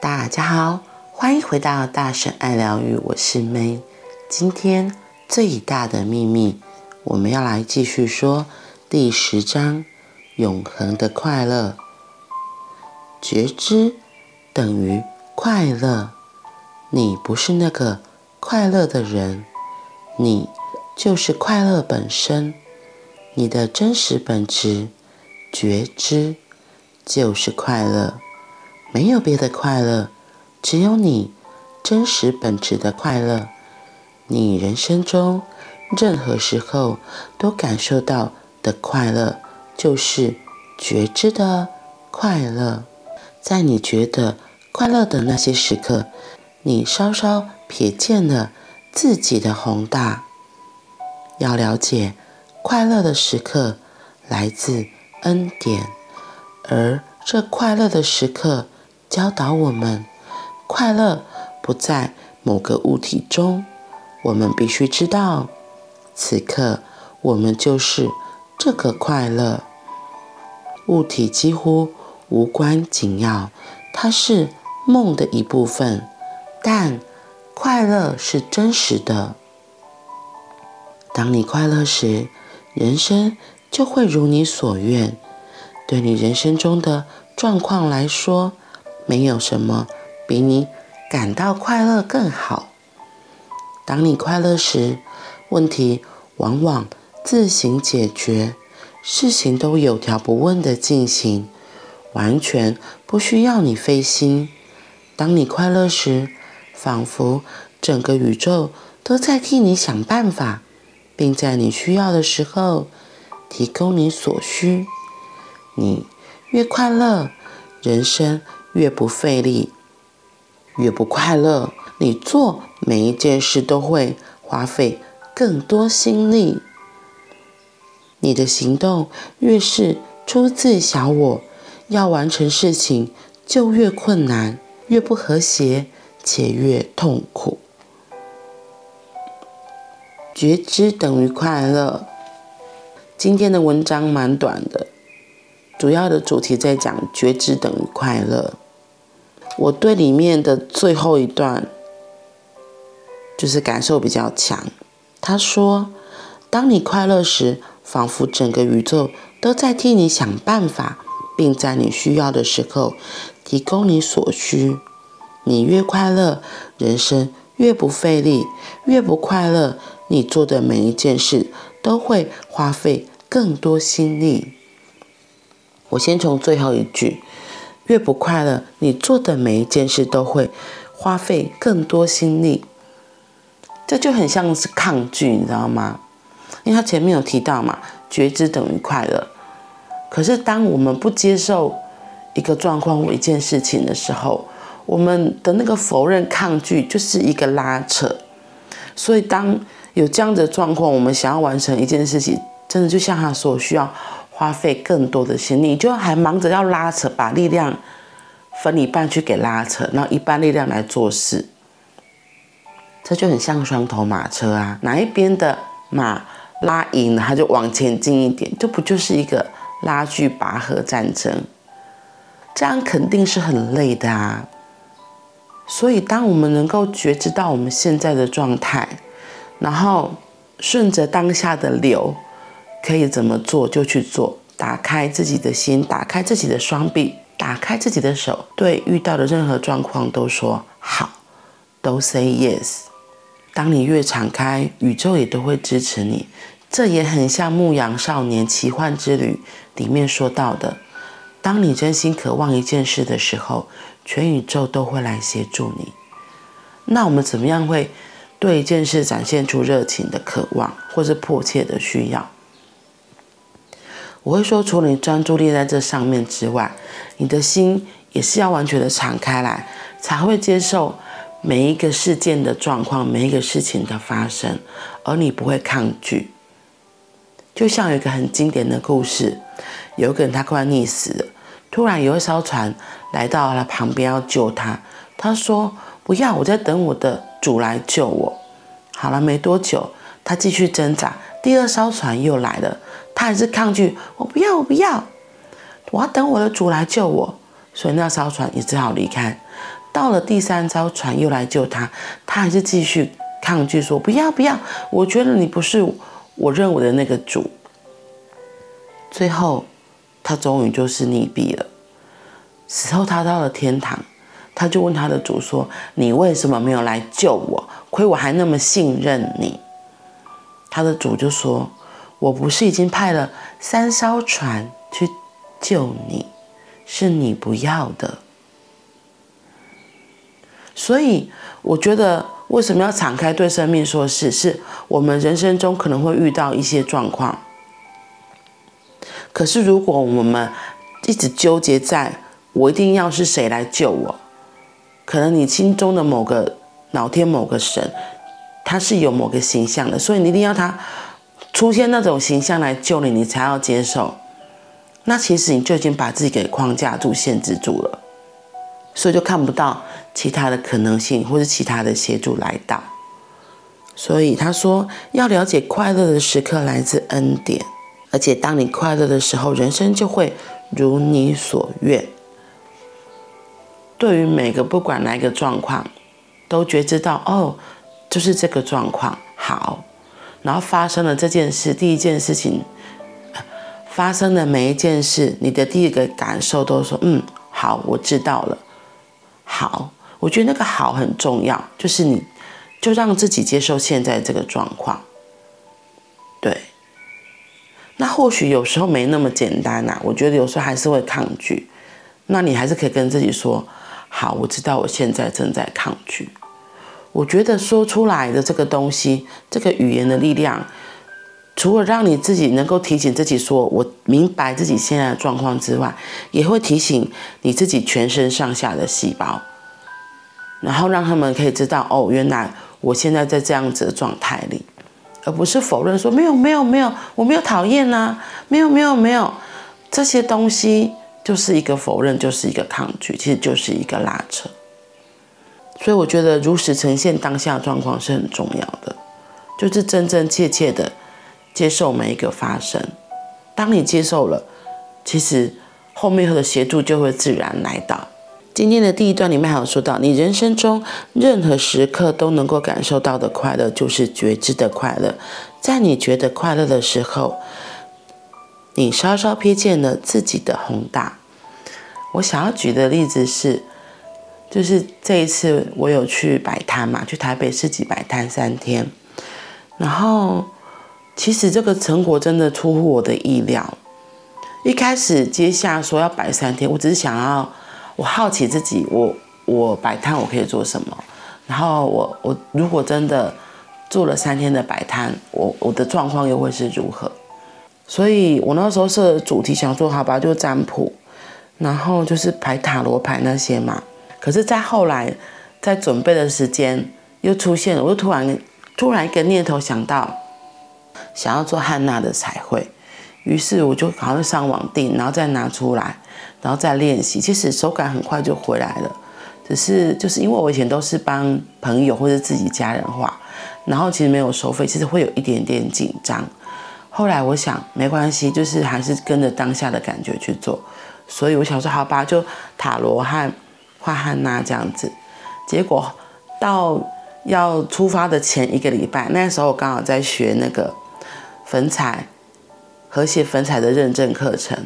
大家好，欢迎回到大神爱疗愈，我是 May。今天最大的秘密，我们要来继续说第十章：永恒的快乐。觉知等于快乐。你不是那个快乐的人，你就是快乐本身。你的真实本质，觉知，就是快乐。没有别的快乐，只有你真实本质的快乐。你人生中任何时候都感受到的快乐，就是觉知的快乐。在你觉得快乐的那些时刻，你稍稍瞥见了自己的宏大。要了解，快乐的时刻来自恩典，而这快乐的时刻。教导我们，快乐不在某个物体中。我们必须知道，此刻我们就是这个快乐。物体几乎无关紧要，它是梦的一部分。但快乐是真实的。当你快乐时，人生就会如你所愿。对你人生中的状况来说，没有什么比你感到快乐更好。当你快乐时，问题往往自行解决，事情都有条不紊地进行，完全不需要你费心。当你快乐时，仿佛整个宇宙都在替你想办法，并在你需要的时候提供你所需。你越快乐，人生。越不费力，越不快乐。你做每一件事都会花费更多心力。你的行动越是出自小我，要完成事情就越困难，越不和谐，且越痛苦。觉知等于快乐。今天的文章蛮短的。主要的主题在讲觉知等于快乐。我对里面的最后一段就是感受比较强。他说：“当你快乐时，仿佛整个宇宙都在替你想办法，并在你需要的时候提供你所需。你越快乐，人生越不费力；越不快乐，你做的每一件事都会花费更多心力。”我先从最后一句，越不快乐，你做的每一件事都会花费更多心力。这就很像是抗拒，你知道吗？因为他前面有提到嘛，觉知等于快乐。可是当我们不接受一个状况或一件事情的时候，我们的那个否认、抗拒就是一个拉扯。所以当有这样的状况，我们想要完成一件事情，真的就像他说，需要。花费更多的心力，就还忙着要拉扯，把力量分一半去给拉扯，然后一半力量来做事，这就很像双头马车啊，哪一边的马拉赢了，它就往前进一点，这不就是一个拉锯拔河战争？这样肯定是很累的啊。所以，当我们能够觉知到我们现在的状态，然后顺着当下的流。可以怎么做就去做，打开自己的心，打开自己的双臂，打开自己的手，对遇到的任何状况都说好，都 say yes。当你越敞开，宇宙也都会支持你。这也很像《牧羊少年奇幻之旅》里面说到的，当你真心渴望一件事的时候，全宇宙都会来协助你。那我们怎么样会对一件事展现出热情的渴望，或是迫切的需要？我会说，除了你专注力在这上面之外，你的心也是要完全的敞开来，才会接受每一个事件的状况，每一个事情的发生，而你不会抗拒。就像有一个很经典的故事，有一个人他快要溺死了，突然有一艘船来到了旁边要救他，他说：“不要，我在等我的主来救我。”好了，没多久，他继续挣扎，第二艘船又来了。他还是抗拒，我不要，我不要，我要等我的主来救我。所以那艘船也只好离开。到了第三艘船又来救他，他还是继续抗拒说不要不要，我觉得你不是我认为的那个主。最后，他终于就是溺毙了。死后，他到了天堂，他就问他的主说：“你为什么没有来救我？亏我还那么信任你。”他的主就说：“我不是已经派了三艘船去救你，是你不要的。”所以，我觉得为什么要敞开对生命说是，是我们人生中可能会遇到一些状况。可是，如果我们一直纠结在我一定要是谁来救我，可能你心中的某个老天、某个神，他是有某个形象的，所以你一定要他出现那种形象来救你，你才要接受。那其实你就已经把自己给框架住、限制住了，所以就看不到其他的可能性，或是其他的协助来到。所以他说，要了解快乐的时刻来自恩典。而且，当你快乐的时候，人生就会如你所愿。对于每个不管哪一个状况，都觉知到哦，就是这个状况好。然后发生了这件事，第一件事情发生的每一件事，你的第一个感受都是说嗯好，我知道了。好，我觉得那个好很重要，就是你就让自己接受现在这个状况。对。那或许有时候没那么简单呐，我觉得有时候还是会抗拒。那你还是可以跟自己说：“好，我知道我现在正在抗拒。”我觉得说出来的这个东西，这个语言的力量，除了让你自己能够提醒自己说“我明白自己现在的状况”之外，也会提醒你自己全身上下的细胞，然后让他们可以知道：“哦，原来我现在在这样子的状态里。”而不是否认说没有没有没有，我没有讨厌呐，没有没有没有，这些东西就是一个否认，就是一个抗拒，其实就是一个拉扯。所以我觉得如实呈现当下状况是很重要的，就是真真切切的接受每一个发生。当你接受了，其实后面的协助就会自然来到。今天的第一段里面还有说到，你人生中任何时刻都能够感受到的快乐，就是觉知的快乐。在你觉得快乐的时候，你稍稍瞥见了自己的宏大。我想要举的例子是，就是这一次我有去摆摊嘛，去台北市集摆摊三天，然后其实这个成果真的出乎我的意料。一开始接下说要摆三天，我只是想要。我好奇自己，我我摆摊我可以做什么？然后我我如果真的做了三天的摆摊，我我的状况又会是如何？所以我那时候设主题想说，好吧，就占卜，然后就是排塔罗牌那些嘛。可是，在后来在准备的时间又出现了，我就突然突然一个念头想到，想要做汉娜的彩绘，于是我就赶快上网订，然后再拿出来。然后再练习，其实手感很快就回来了。只是就是因为我以前都是帮朋友或者自己家人画，然后其实没有收费，其实会有一点点紧张。后来我想没关系，就是还是跟着当下的感觉去做。所以我想说，好吧，就塔罗和画汉娜这样子。结果到要出发的前一个礼拜，那时候我刚好在学那个粉彩和谐粉彩的认证课程，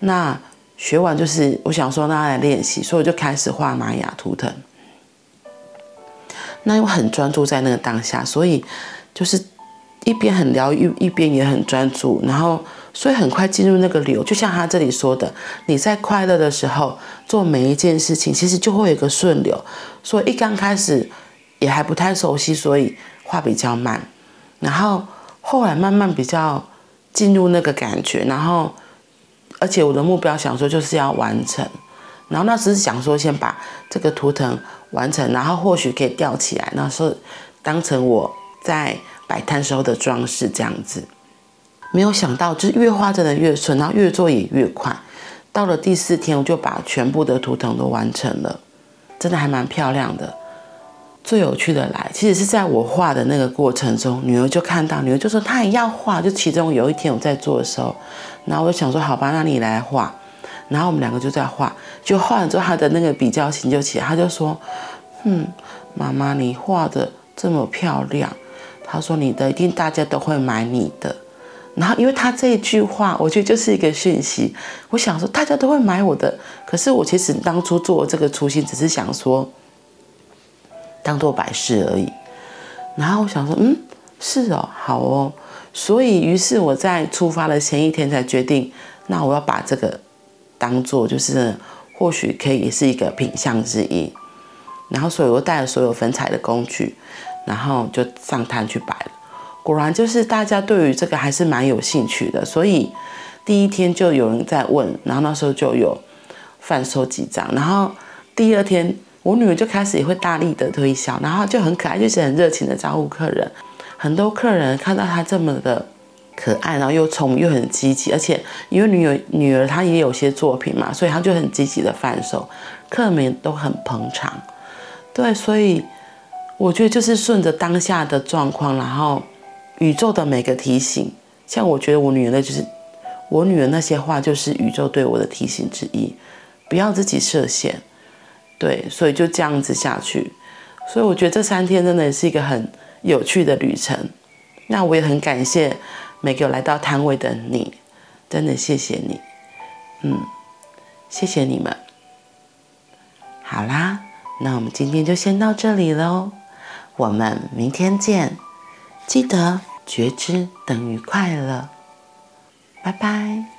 那。学完就是我想说让他来练习，所以我就开始画玛雅图腾。那又很专注在那个当下，所以就是一边很疗愈，一边也很专注，然后所以很快进入那个流。就像他这里说的，你在快乐的时候做每一件事情，其实就会有一个顺流。所以一刚开始也还不太熟悉，所以画比较慢，然后后来慢慢比较进入那个感觉，然后。而且我的目标想说就是要完成，然后那时是想说先把这个图腾完成，然后或许可以吊起来，那时候当成我在摆摊时候的装饰这样子。没有想到就是越画真的越顺，然后越做也越快。到了第四天，我就把全部的图腾都完成了，真的还蛮漂亮的。最有趣的来，其实是在我画的那个过程中，女儿就看到，女儿就说她也要画。就其中有一天我在做的时候，然后我就想说，好吧，那你来画。然后我们两个就在画，就画完之后，她的那个比较心就起来，她就说：“嗯，妈妈，你画的这么漂亮。”他说：“你的一定大家都会买你的。”然后因为他这一句话，我觉得就是一个讯息。我想说大家都会买我的，可是我其实当初做这个初心，只是想说当做摆饰而已。然后我想说，嗯，是哦，好哦。所以于是我在出发的前一天才决定，那我要把这个。当做就是或许可以是一个品相之一，然后所以我带了所有粉彩的工具，然后就上摊去摆了。果然就是大家对于这个还是蛮有兴趣的，所以第一天就有人在问，然后那时候就有贩售几张，然后第二天我女儿就开始也会大力的推销，然后就很可爱，就是很热情的招呼客人。很多客人看到她这么的。可爱，然后又聪明又很积极，而且因为女儿女儿她也有些作品嘛，所以她就很积极的贩售，客人都很捧场。对，所以我觉得就是顺着当下的状况，然后宇宙的每个提醒，像我觉得我女儿的就是我女儿那些话，就是宇宙对我的提醒之一，不要自己设限。对，所以就这样子下去。所以我觉得这三天真的也是一个很有趣的旅程。那我也很感谢。每个来到摊位的你，真的谢谢你，嗯，谢谢你们。好啦，那我们今天就先到这里喽，我们明天见。记得觉知等于快乐，拜拜。